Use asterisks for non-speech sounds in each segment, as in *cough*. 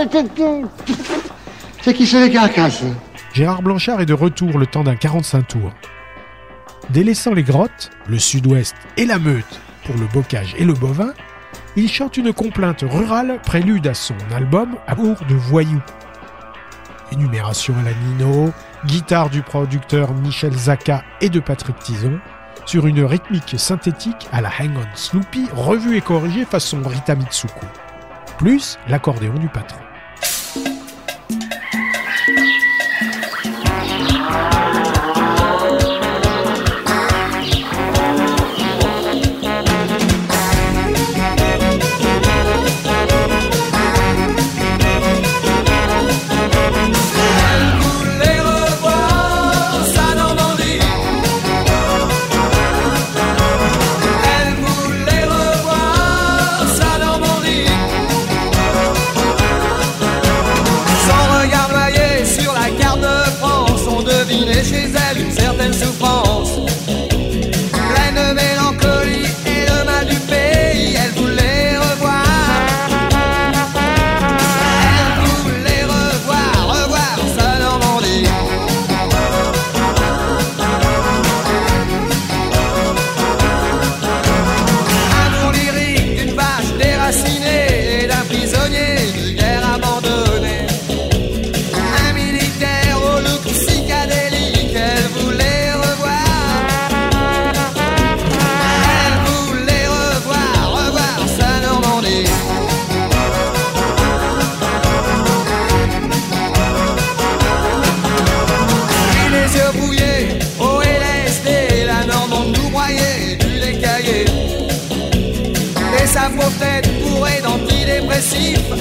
*laughs* C'est qui c'est les Gérard Blanchard est de retour le temps d'un 45 tours. Délaissant les grottes, le sud-ouest et la meute pour le bocage et le bovin, il chante une complainte rurale prélude à son album Amour de voyous. Énumération à la Nino, guitare du producteur Michel Zaka et de Patrick Tison, sur une rythmique synthétique à la Hang On Sloopy revue et corrigée façon Rita Mitsuko, plus l'accordéon du patron.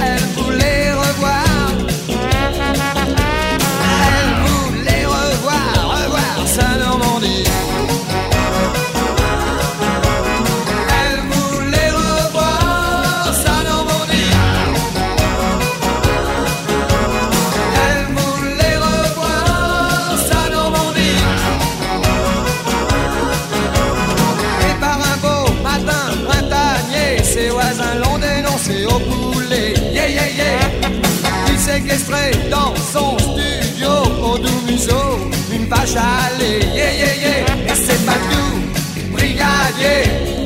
el culé. chalet, yeah, yeah, yeah. Et c'est Madou, brigadier.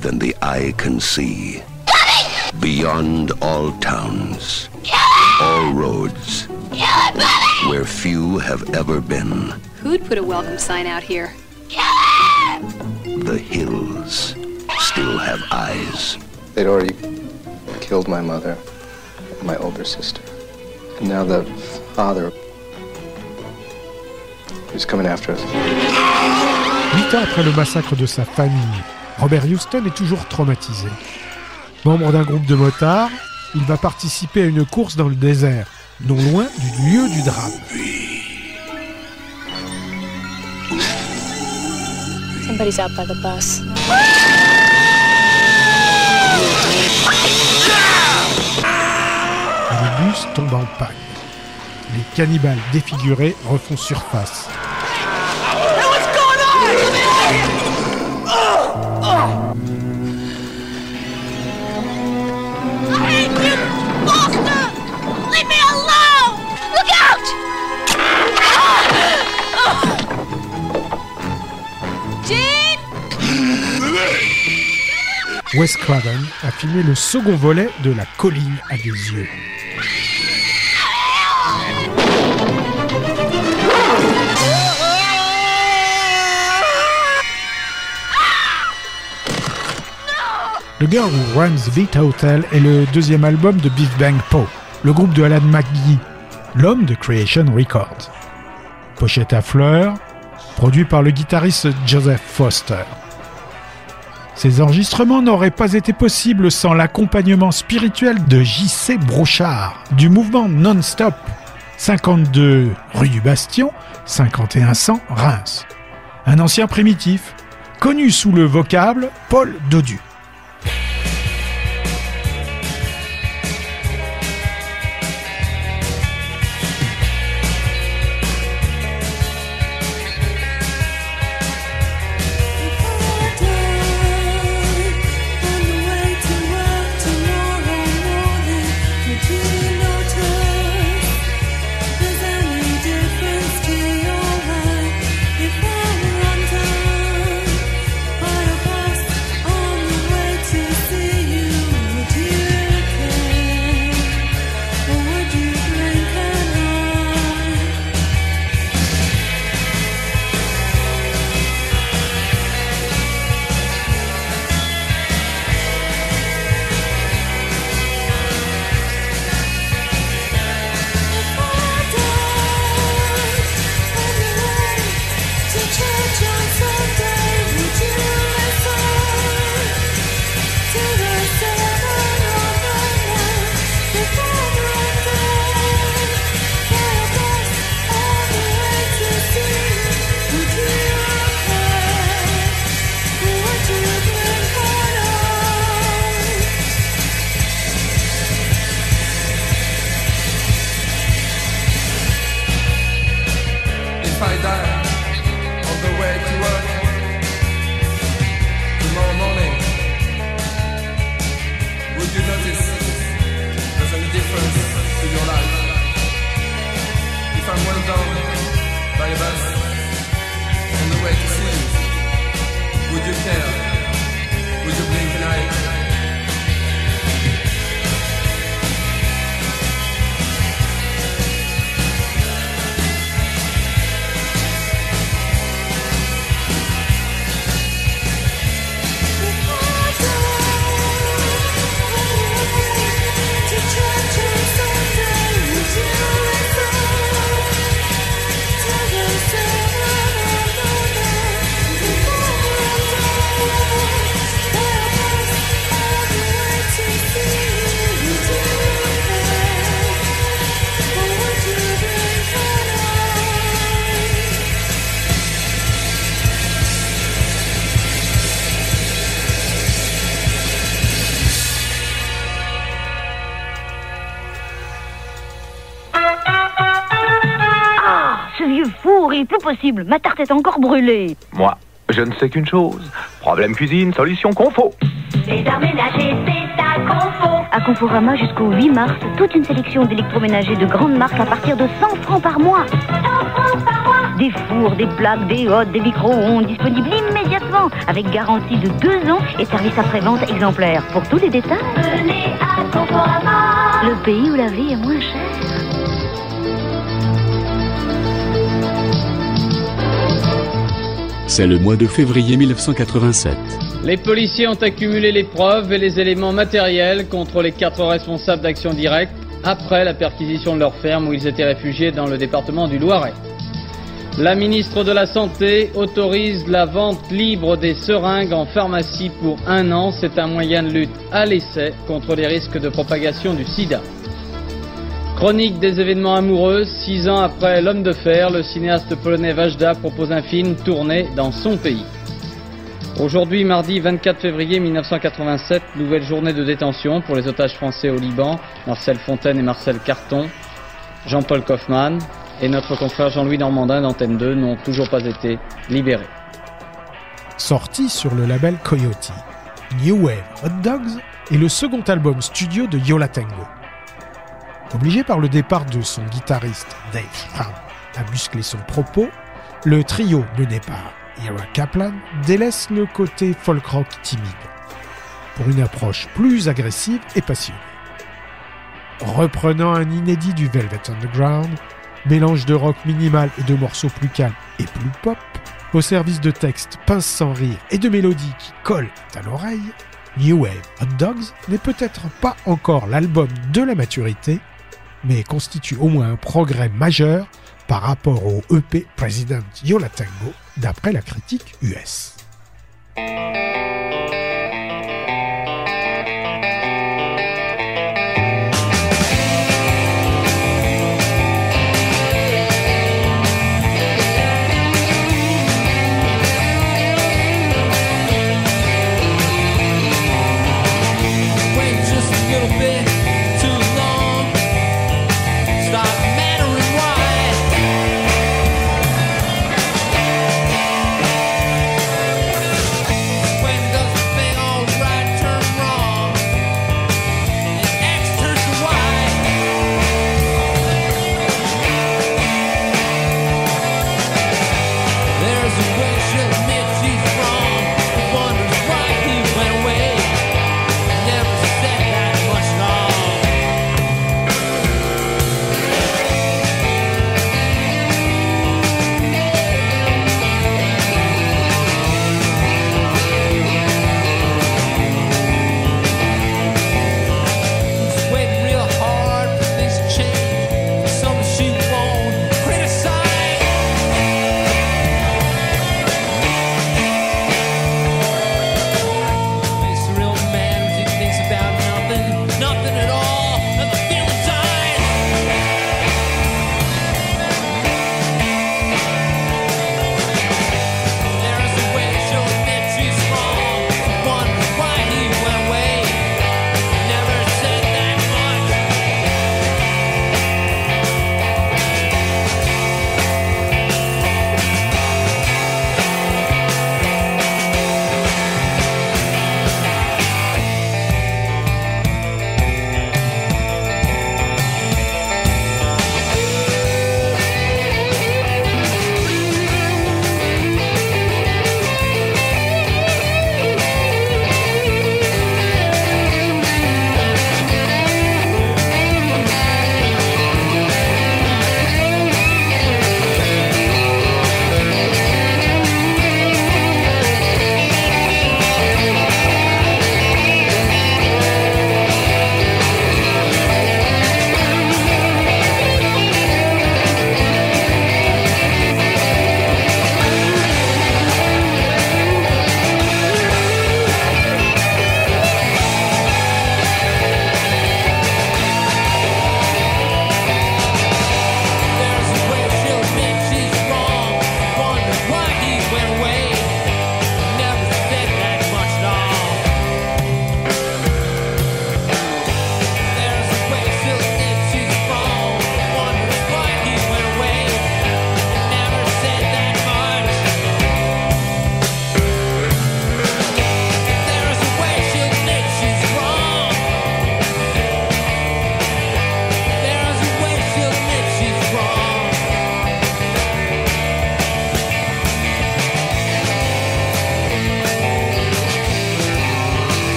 Than the eye can see. Beyond all towns. All roads. Where few have ever been. Who'd put a welcome sign out here? The hills still have eyes. They'd already killed my mother, my older sister. And now the father is coming after us. Huit ans après le massacre de sa famille, Robert Houston est toujours traumatisé. Membre d'un groupe de motards, il va participer à une course dans le désert, non loin du lieu du drame. Somebody's out by the bus. Le bus tombe en panne. Les cannibales défigurés refont surface. Wes Craven a filmé le second volet de La colline à des yeux. The Girl Who Runs the Hotel est le deuxième album de Big Bang Po, le groupe de Alan McGee, l'homme de Creation Records. Pochette à fleurs, produit par le guitariste Joseph Foster. Ces enregistrements n'auraient pas été possibles sans l'accompagnement spirituel de J.C. Brochard, du mouvement Non-Stop, 52 rue du Bastion, 5100 Reims. Un ancien primitif, connu sous le vocable Paul Dodu. Possible. Ma tarte est encore brûlée. Moi, je ne sais qu'une chose. Problème cuisine, solution confo. Ménagers, c'est à confo. À Conforama jusqu'au 8 mars, toute une sélection d'électroménagers de grande marque à partir de 100 francs par mois. 100 francs par mois. Des fours, des plaques, des hottes, des micro-ondes disponibles immédiatement avec garantie de deux ans et service après-vente exemplaire. Pour tous les détails, Venez à Conforama. le pays où la vie est moins chère. C'est le mois de février 1987. Les policiers ont accumulé les preuves et les éléments matériels contre les quatre responsables d'action directe après la perquisition de leur ferme où ils étaient réfugiés dans le département du Loiret. La ministre de la Santé autorise la vente libre des seringues en pharmacie pour un an. C'est un moyen de lutte à l'essai contre les risques de propagation du sida. Chronique des événements amoureux, six ans après L'homme de fer, le cinéaste polonais Vajda propose un film tourné dans son pays. Aujourd'hui, mardi 24 février 1987, nouvelle journée de détention pour les otages français au Liban, Marcel Fontaine et Marcel Carton, Jean-Paul Kaufmann et notre confrère Jean-Louis Normandin d'Antenne 2 n'ont toujours pas été libérés. Sorti sur le label Coyote, New Wave Hot Dogs est le second album studio de Yola Tango. Obligé par le départ de son guitariste Dave Brown à muscler son propos, le trio mené par Ira Kaplan délaisse le côté folk rock timide pour une approche plus agressive et passionnée. Reprenant un inédit du Velvet Underground, mélange de rock minimal et de morceaux plus calmes et plus pop, au service de textes pince sans rire et de mélodies qui collent à l'oreille, New Wave Hot Dogs n'est peut-être pas encore l'album de la maturité, mais constitue au moins un progrès majeur par rapport au EP President Yola Tango d'après la critique US.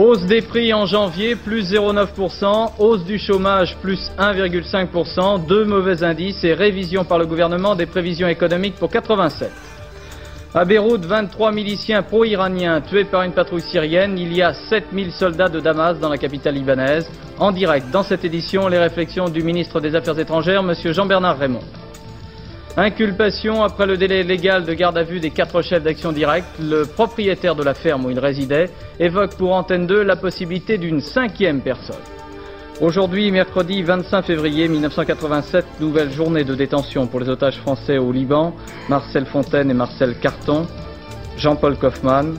Hausse des prix en janvier, plus 0,9%. Hausse du chômage, plus 1,5%. Deux mauvais indices et révision par le gouvernement des prévisions économiques pour 87. À Beyrouth, 23 miliciens pro-iraniens tués par une patrouille syrienne. Il y a 7000 soldats de Damas dans la capitale libanaise. En direct, dans cette édition, les réflexions du ministre des Affaires étrangères, M. Jean-Bernard Raymond. Inculpation après le délai légal de garde à vue des quatre chefs d'action directe. Le propriétaire de la ferme où il résidait évoque pour Antenne 2 la possibilité d'une cinquième personne. Aujourd'hui, mercredi 25 février 1987, nouvelle journée de détention pour les otages français au Liban, Marcel Fontaine et Marcel Carton, Jean-Paul Kaufmann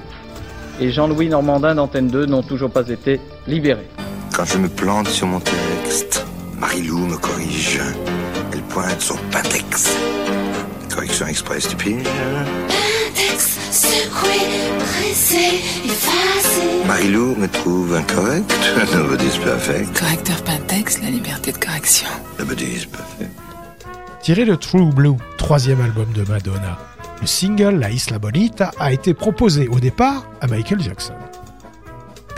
et Jean-Louis Normandin d'Antenne 2 n'ont toujours pas été libérés. Quand je me plante sur mon texte, Marie-Lou me corrige. Pointe son Pintex. Correction express stupide. Index, secoué, pressé, effacé. Marie-Lou me trouve incorrect. Nobody's perfect. Correcteur Pintex, la liberté de correction. Nobody's perfect. Tiré de True Blue, troisième album de Madonna, le single La Isla Bonita a été proposé au départ à Michael Jackson.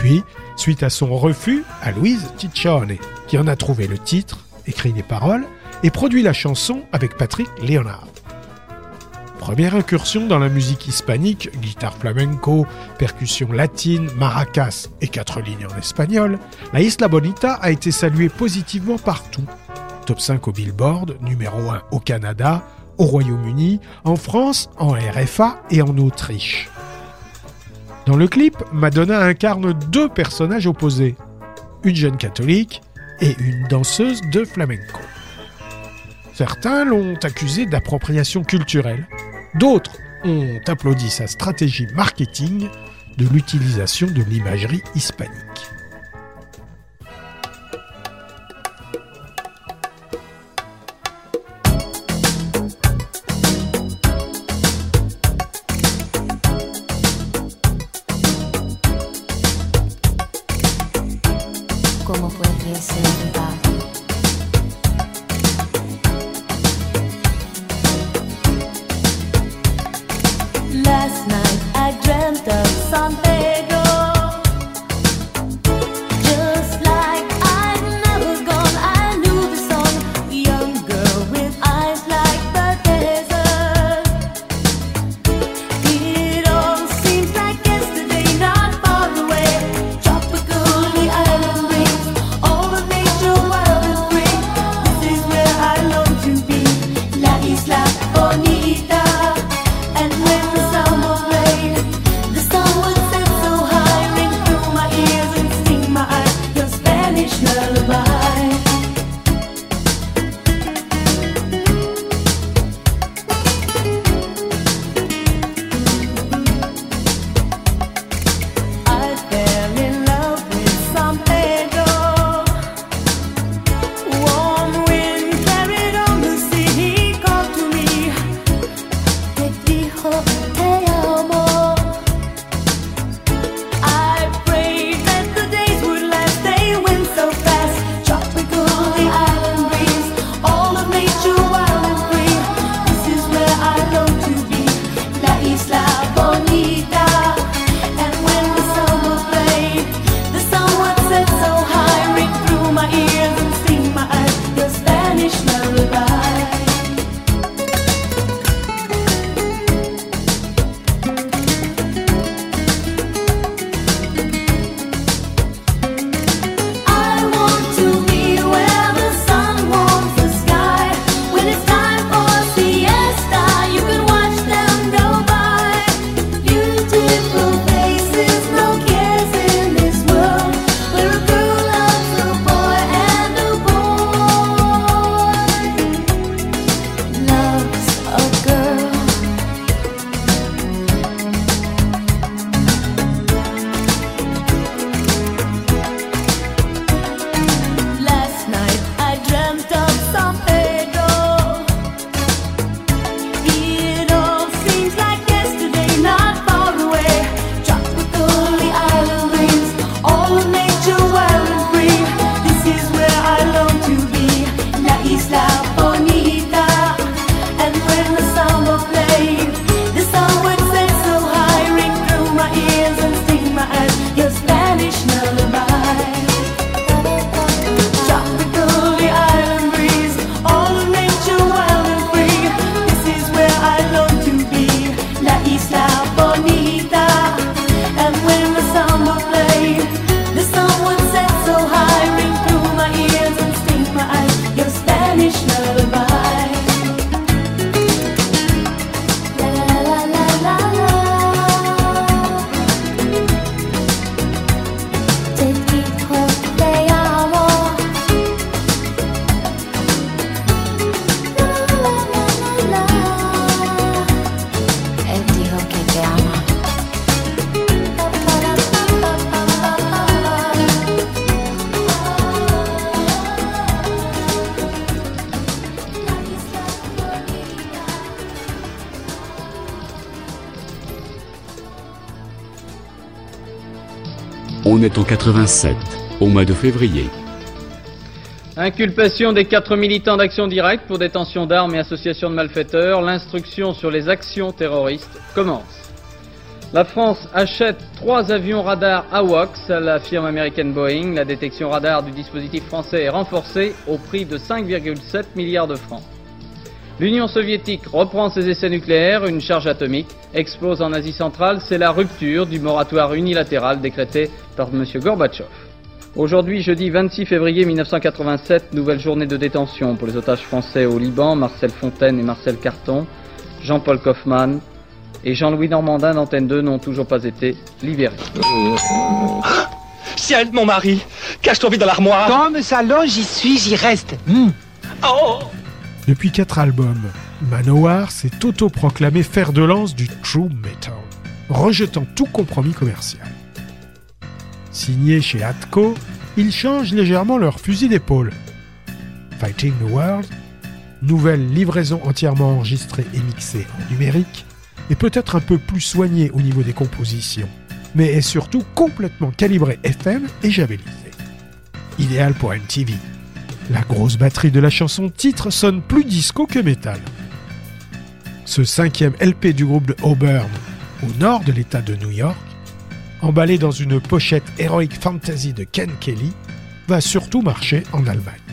Puis, suite à son refus, à Louise Ciccione, qui en a trouvé le titre, écrit les paroles et produit la chanson avec Patrick Leonard. Première incursion dans la musique hispanique, guitare flamenco, percussion latine, maracas et quatre lignes en espagnol, la Isla Bonita a été saluée positivement partout. Top 5 au Billboard, numéro 1 au Canada, au Royaume-Uni, en France, en RFA et en Autriche. Dans le clip, Madonna incarne deux personnages opposés, une jeune catholique et une danseuse de flamenco. Certains l'ont accusée d'appropriation culturelle, d'autres ont applaudi sa stratégie marketing de l'utilisation de l'imagerie hispanique. 1987, au mois de février. Inculpation des quatre militants d'Action Directe pour détention d'armes et association de malfaiteurs, l'instruction sur les actions terroristes commence. La France achète trois avions radars AWACS à la firme américaine Boeing. La détection radar du dispositif français est renforcée au prix de 5,7 milliards de francs. L'Union soviétique reprend ses essais nucléaires, une charge atomique explose en Asie centrale, c'est la rupture du moratoire unilatéral décrété par M. Gorbatchev. Aujourd'hui, jeudi 26 février 1987, nouvelle journée de détention pour les otages français au Liban, Marcel Fontaine et Marcel Carton, Jean-Paul Kaufmann et Jean-Louis Normandin d'Antenne 2 n'ont toujours pas été libérés. Ciel, mon mari, cache-toi vite dans l'armoire. Dans le salon, j'y suis, j'y reste. Hmm. Oh Depuis quatre albums, Manowar s'est autoproclamé fer de lance du true metal, rejetant tout compromis commercial. Signé chez Atco, ils changent légèrement leur fusil d'épaule. Fighting the World, nouvelle livraison entièrement enregistrée et mixée en numérique, est peut-être un peu plus soignée au niveau des compositions, mais est surtout complètement calibrée FM et javelisée. Idéal pour MTV. La grosse batterie de la chanson titre sonne plus disco que métal. Ce cinquième LP du groupe de Auburn, au nord de l'État de New York, emballé dans une pochette Heroic Fantasy de Ken Kelly, va surtout marcher en Allemagne.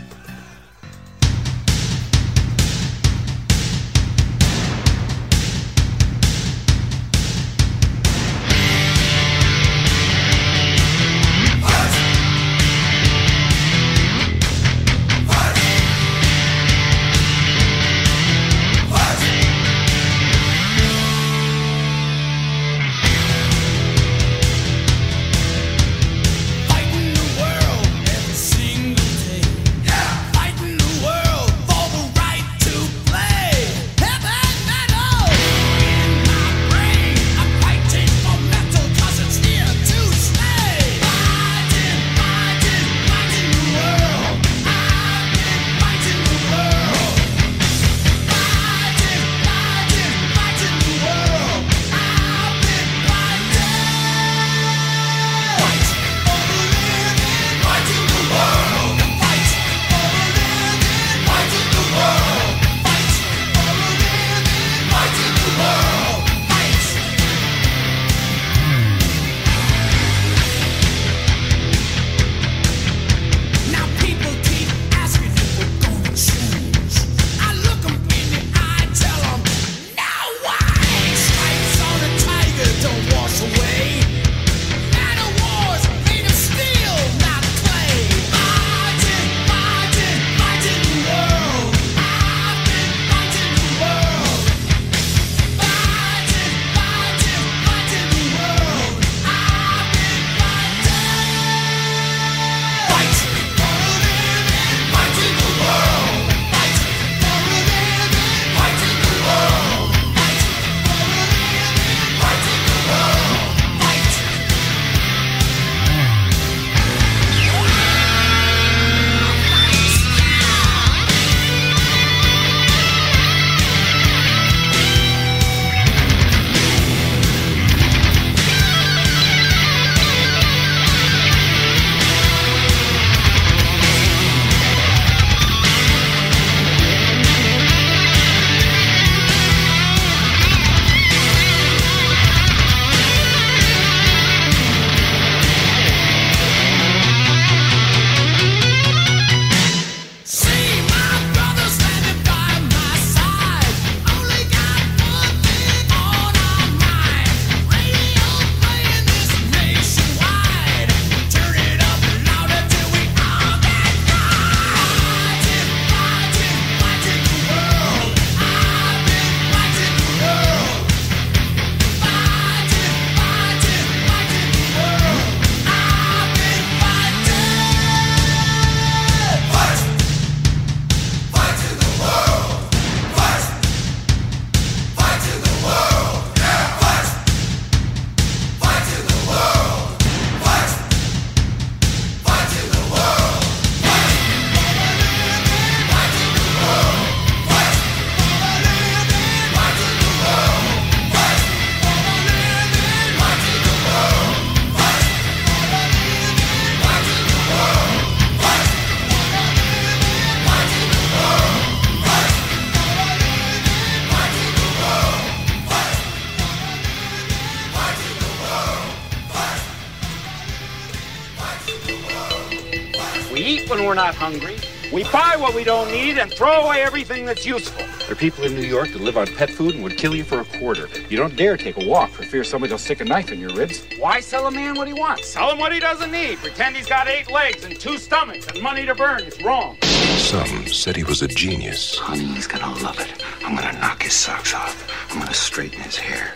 Throw away everything that's useful. There are people in New York that live on pet food and would kill you for a quarter. You don't dare take a walk for fear somebody will stick a knife in your ribs. Why sell a man what he wants? Sell him what he doesn't need. Pretend he's got eight legs and two stomachs and money to burn. It's wrong. Some said he was a genius. Honey, he's gonna love it. I'm gonna knock his socks off. I'm gonna straighten his hair.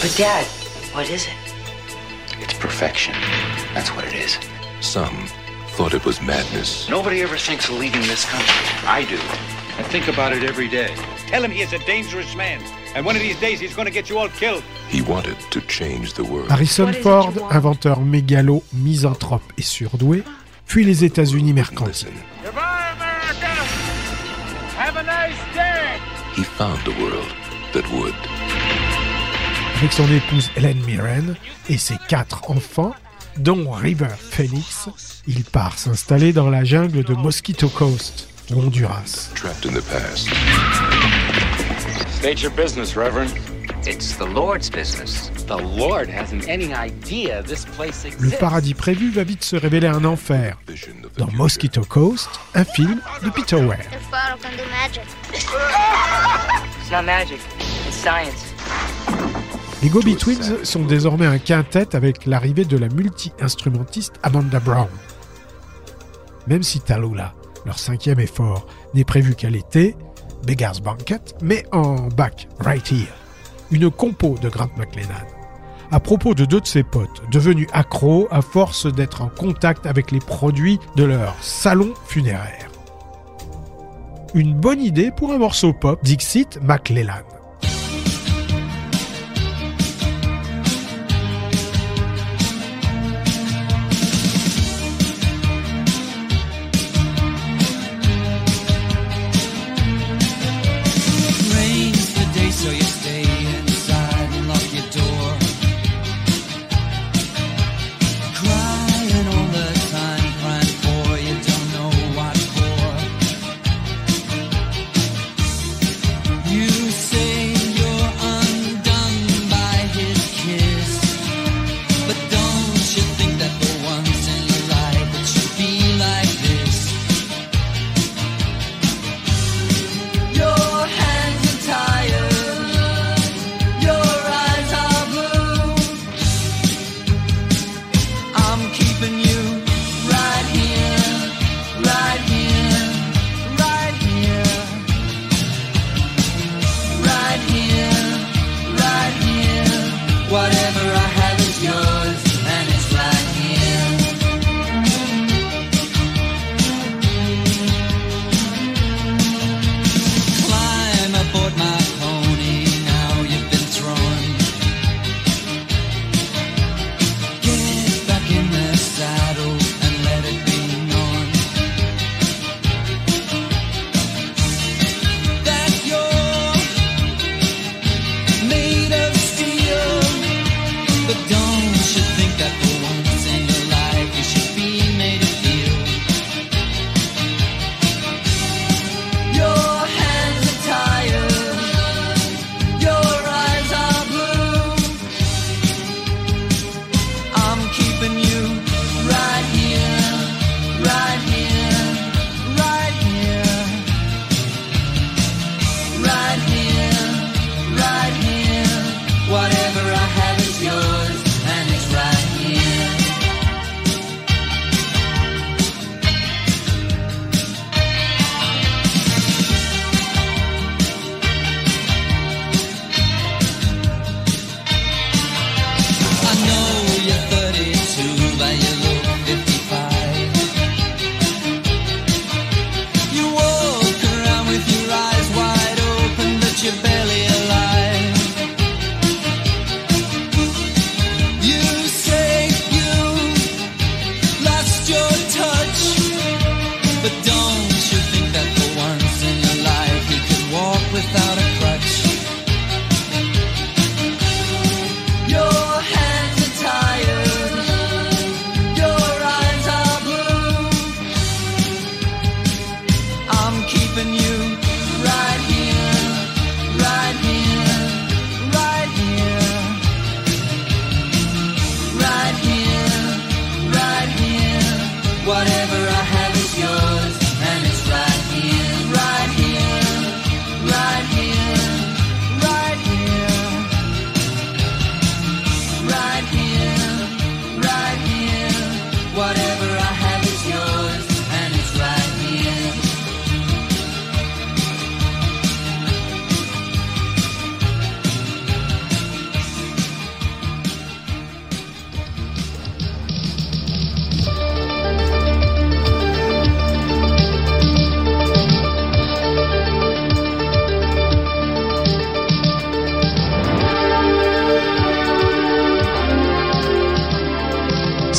But, Dad, what is it? It's perfection. That's what it is. Some thought it was madness. Nobody ever thinks of leaving this country. I do. I think about it every day. Tell him he is a dangerous man. And one of these days he's gonna get you all killed. He wanted to change the world. Harrison Ford, inventeur mégalo, misanthrope et surdoué, fuit les États-Unis mercantiles. Goodbye, America. Have a nice day. He found a world that would. Avec son épouse Helen Mirren et ses quatre enfants, dont River Phoenix, il part s'installer dans la jungle de Mosquito Coast, au Honduras. Trapped in the past. State your business, Reverend. It's the Lord's business. The Lord hasn't any idea this place Le paradis prévu va vite se révéler un enfer. Dans Mosquito Coast, un film de Peter Weir. It's not magic. It's science. Les Gobi Twins sont désormais un quintet avec l'arrivée de la multi-instrumentiste Amanda Brown. Même si Tallulah, leur cinquième effort, n'est prévu qu'à l'été, Beggar's Banquet met en bac Right Here une compo de Grant McLennan à propos de deux de ses potes devenus accros à force d'être en contact avec les produits de leur salon funéraire. Une bonne idée pour un morceau pop, Dixit McLellan.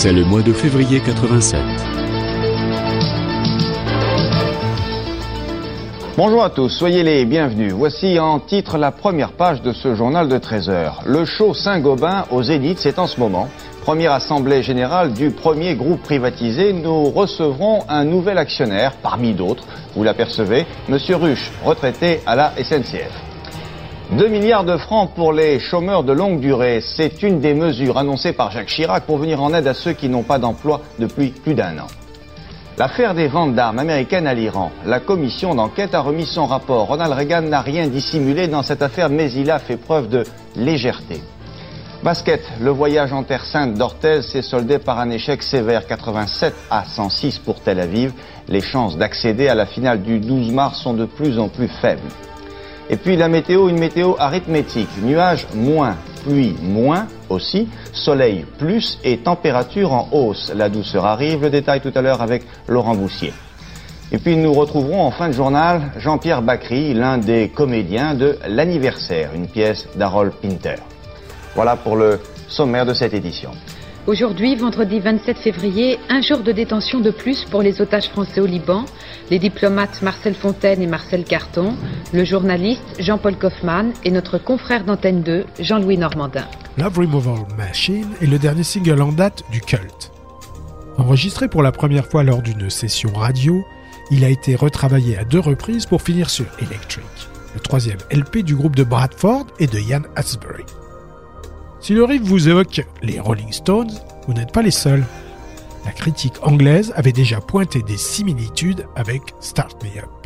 C'est le mois de février 87. Bonjour à tous, soyez les bienvenus. Voici en titre la première page de ce journal de 13 heures. Le show Saint-Gobain au Zénith, c'est en ce moment. Première assemblée générale du premier groupe privatisé, nous recevrons un nouvel actionnaire, parmi d'autres. Vous l'apercevez, Monsieur Ruche, retraité à la SNCF. 2 milliards de francs pour les chômeurs de longue durée, c'est une des mesures annoncées par Jacques Chirac pour venir en aide à ceux qui n'ont pas d'emploi depuis plus d'un an. L'affaire des ventes d'armes américaines à l'Iran. La commission d'enquête a remis son rapport. Ronald Reagan n'a rien dissimulé dans cette affaire, mais il a fait preuve de légèreté. Basket, le voyage en Terre Sainte d'Orthez s'est soldé par un échec sévère, 87 à 106 pour Tel Aviv. Les chances d'accéder à la finale du 12 mars sont de plus en plus faibles. Et puis la météo, une météo arithmétique. Nuages moins, pluie moins aussi, soleil plus et température en hausse. La douceur arrive, le détail tout à l'heure avec Laurent Boussier. Et puis nous retrouverons en fin de journal Jean-Pierre Bacry, l'un des comédiens de L'anniversaire, une pièce d'Harold Pinter. Voilà pour le sommaire de cette édition. Aujourd'hui, vendredi 27 février, un jour de détention de plus pour les otages français au Liban, les diplomates Marcel Fontaine et Marcel Carton, le journaliste Jean-Paul Kaufmann et notre confrère d'Antenne 2, Jean-Louis Normandin. Love Removal Machine est le dernier single en date du culte. Enregistré pour la première fois lors d'une session radio, il a été retravaillé à deux reprises pour finir sur Electric, le troisième LP du groupe de Bradford et de Ian Asbury. Si le riff vous évoque les Rolling Stones, vous n'êtes pas les seuls. La critique anglaise avait déjà pointé des similitudes avec Start Me.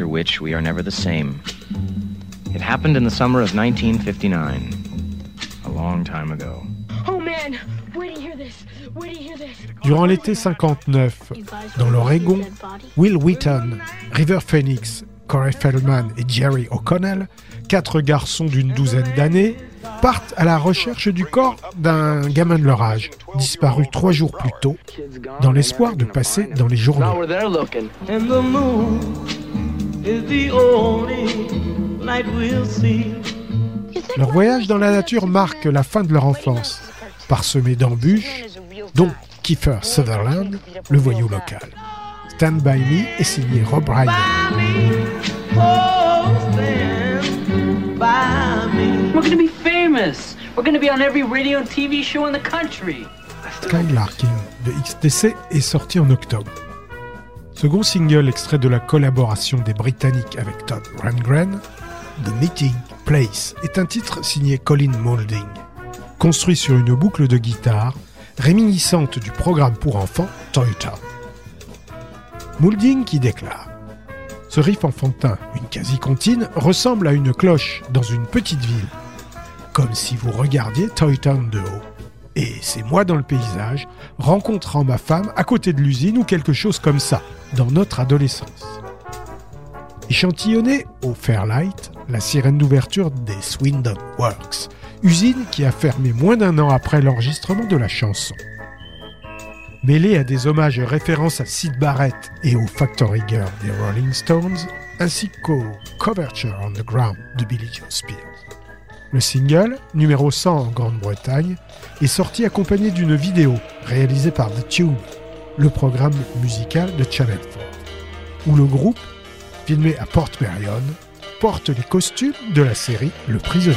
After which we are never the same. It happened in the summer of 1959. A long time ago. Oh man, where do you hear this? Where do you hear this? Durant l'été 59, dans l'Oregon, Will Wheaton, River Phoenix, Corey Feldman et Jerry O'Connell, quatre garçons d'une douzaine d'années, partent à la recherche du corps d'un gamin de leur âge, disparu trois jours plus tôt, dans l'espoir de passer dans les journaux. Is the only light we'll see. Leur voyage dans la nature marque la fin de leur enfance, parsemé d'embûches, dont Kiefer Sutherland, le voyou local. Stand By Me est signé Rob Ryder. Stand by me. We're gonna be famous. We're gonna be on every radio and TV show in the country. Skylarking de XTC est sorti en octobre. Second single extrait de la collaboration des Britanniques avec Todd Rundgren, The Meeting Place est un titre signé Colin Moulding, construit sur une boucle de guitare réminiscente du programme pour enfants Toy Town. Moulding qui déclare Ce riff enfantin, une quasi-comptine, ressemble à une cloche dans une petite ville, comme si vous regardiez Toy Town de haut. Et c'est moi dans le paysage, rencontrant ma femme à côté de l'usine ou quelque chose comme ça, dans notre adolescence. Échantillonné au Fairlight, la sirène d'ouverture des Swindon Works, usine qui a fermé moins d'un an après l'enregistrement de la chanson. Mêlé à des hommages et références à Sid Barrett et au Factory Girl des Rolling Stones, ainsi qu'au Coverture on the Ground de Billy Joe Spears. Le single, numéro 100 en Grande-Bretagne, est sorti accompagné d'une vidéo réalisée par The Tube, le programme musical de Channel 4, où le groupe, filmé à Port Merion, porte les costumes de la série Le Prisonnier.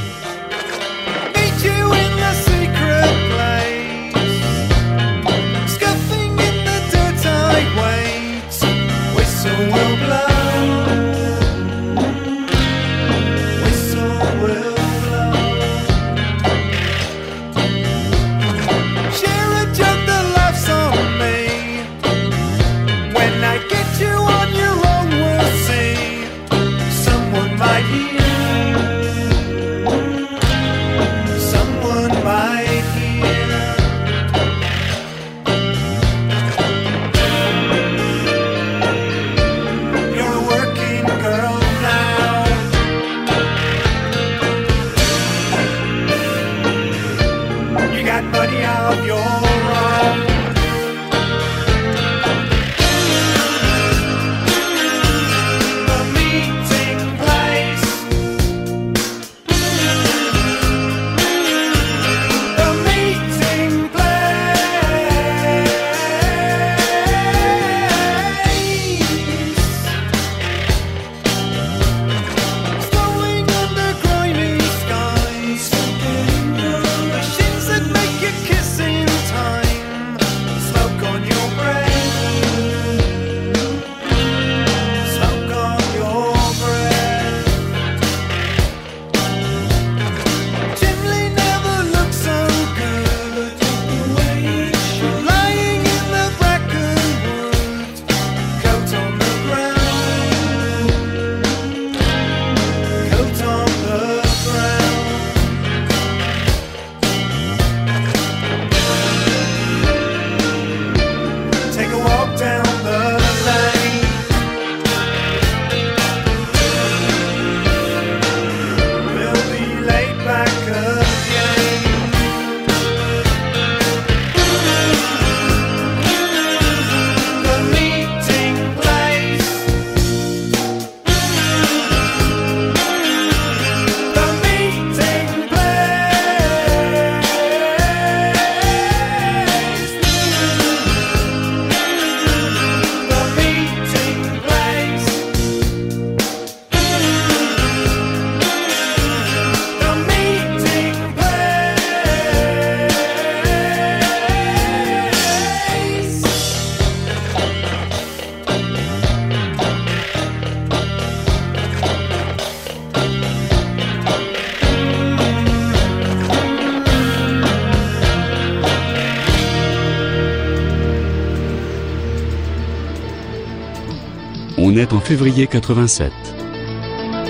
Février 87.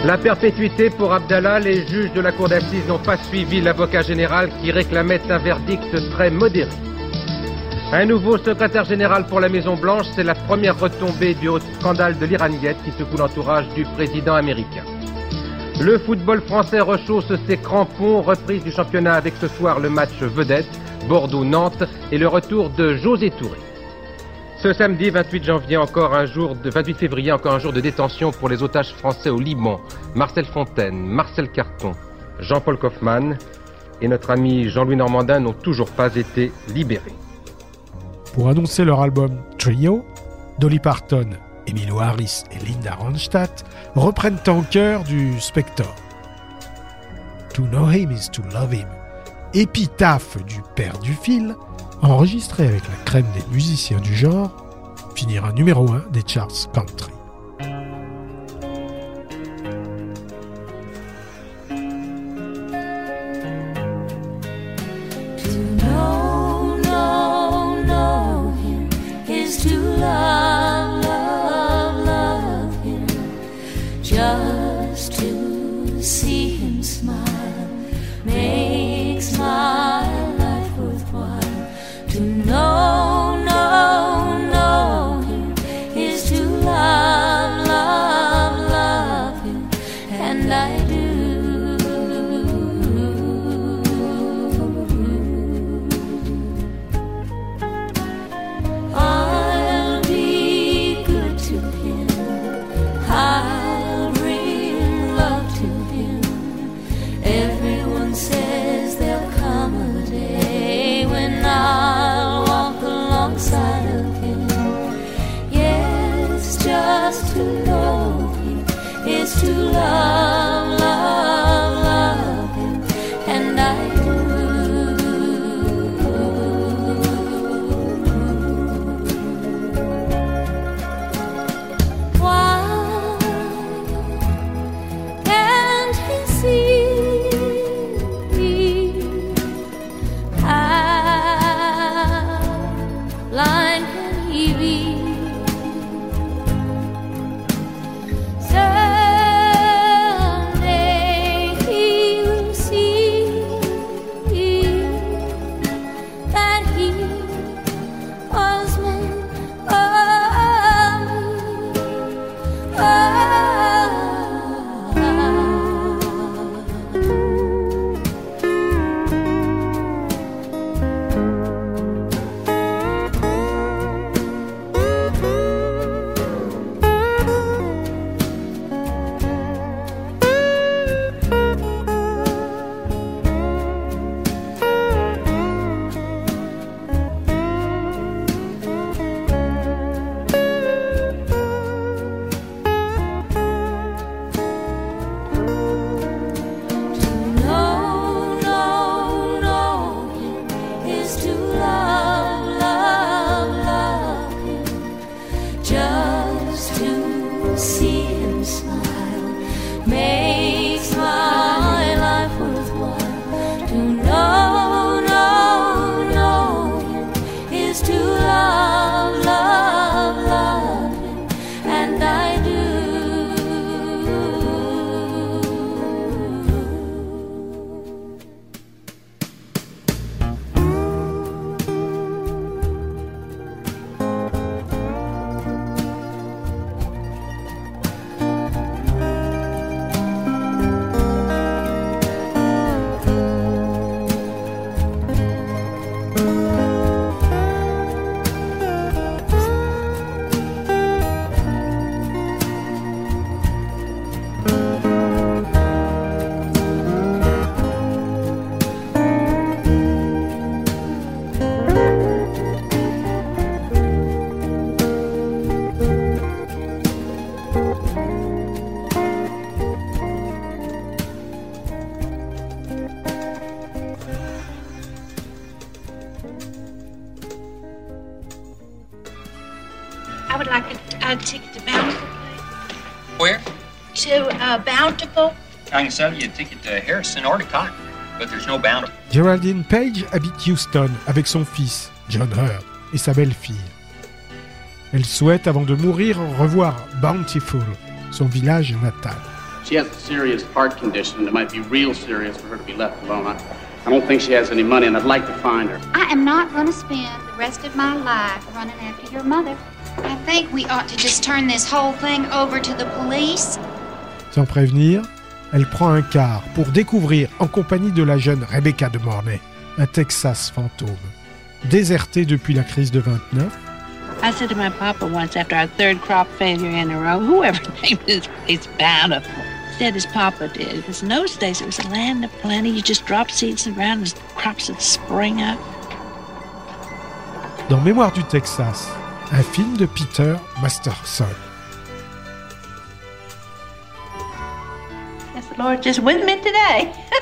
La perpétuité pour Abdallah, les juges de la cour d'assises n'ont pas suivi l'avocat général qui réclamait un verdict très modéré. Un nouveau secrétaire général pour la Maison Blanche, c'est la première retombée du haut scandale de l'Iraniette qui secoue l'entourage du président américain. Le football français rechausse ses crampons, reprise du championnat avec ce soir le match vedette, Bordeaux-Nantes et le retour de José Touré. Ce samedi 28 janvier, encore un jour de 28 février, encore un jour de détention pour les otages français au Liban. Marcel Fontaine, Marcel Carton, Jean-Paul Kaufmann et notre ami Jean-Louis Normandin n'ont toujours pas été libérés. Pour annoncer leur album Trio, Dolly Parton, Emilio Harris et Linda Ronstadt reprennent en chœur du Spector. To know him is to love him, épitaphe du père du fil, enregistré avec la crème des musiciens du genre, finira numéro 1 des charts country. Geraldine Page habite Houston avec son fils, John Hurt, et sa belle-fille. Elle souhaite, avant de mourir, revoir Bountiful, son village natal. She has a serious heart condition, it might be real serious for her to be left alone. I, I don't think she has any money, and I'd like to find her. I am not going to spend the rest of my life running after your mother. I think we ought to just turn this whole thing over to the police. Sans prévenir, elle prend un car pour découvrir, en compagnie de la jeune Rebecca de Mornay, un Texas fantôme. Déserté depuis la crise de 29, I said to my papa once after our third crop failure in a row, whoever *laughs* named this place Bountiful, said his papa did. Because in those days it was a land of plenty. You just drop seeds in the ground and crops would spring up. dans Mémoire du Texas, un film de Peter Masterson. Guess the Lord's just with me today. *laughs*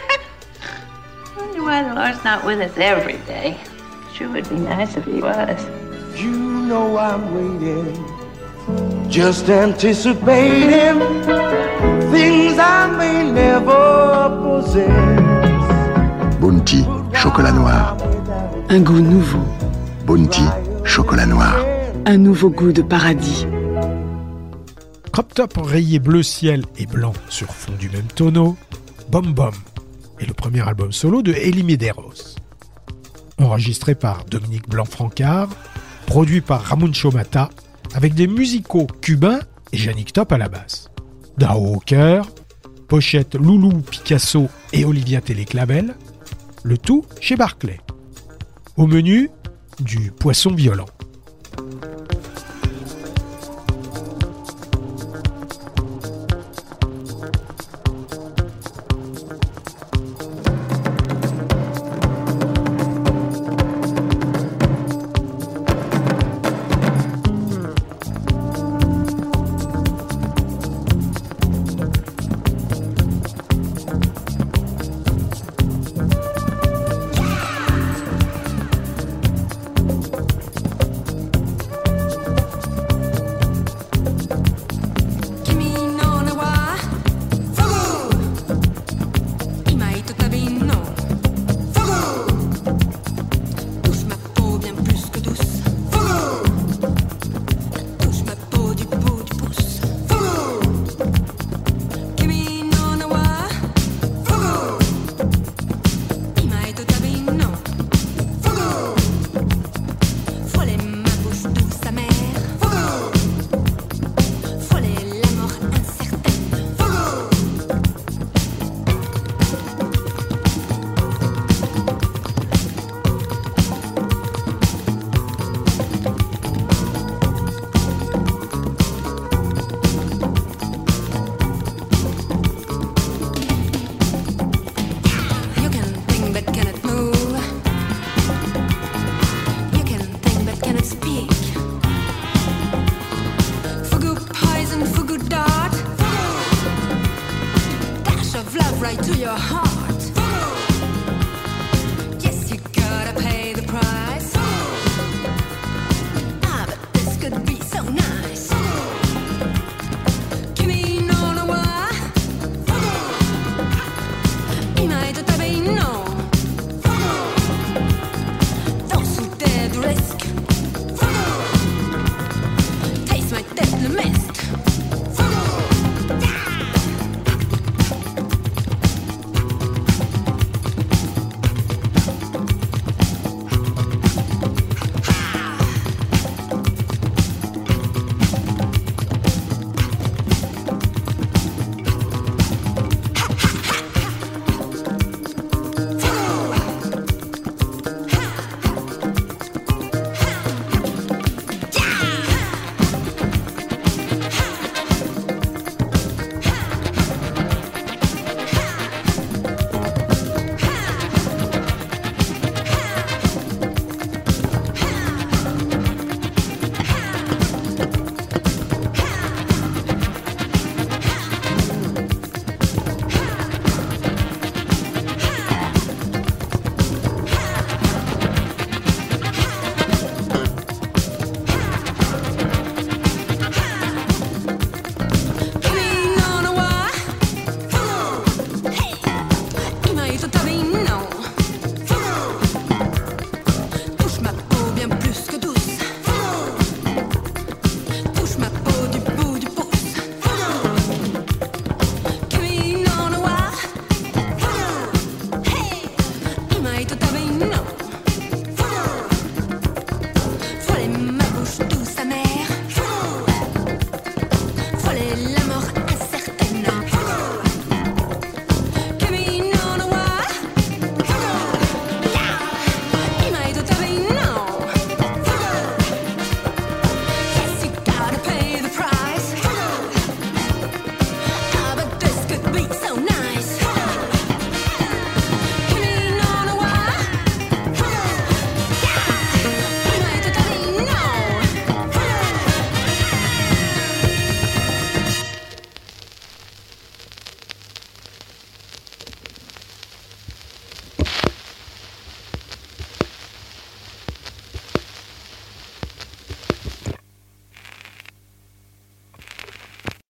I Wonder why the Lord's not with us every day. Sure would be nice if he was. You know I'm waiting, just anticipating things I may never possess. Bounty, chocolat noir. Un goût nouveau, Bounty, chocolat noir. un nouveau goût de paradis. Crop top rayé bleu ciel et blanc sur fond du même tonneau, Bom Bom est le premier album solo de Elie Medeiros. Enregistré par Dominique Blanc-Francard, produit par Ramon Chomata, avec des musicaux cubains et Yannick Top à la basse. Dao au cœur, pochette Loulou Picasso et Olivia Téléclavel, le tout chez Barclay. Au menu, du poisson violent.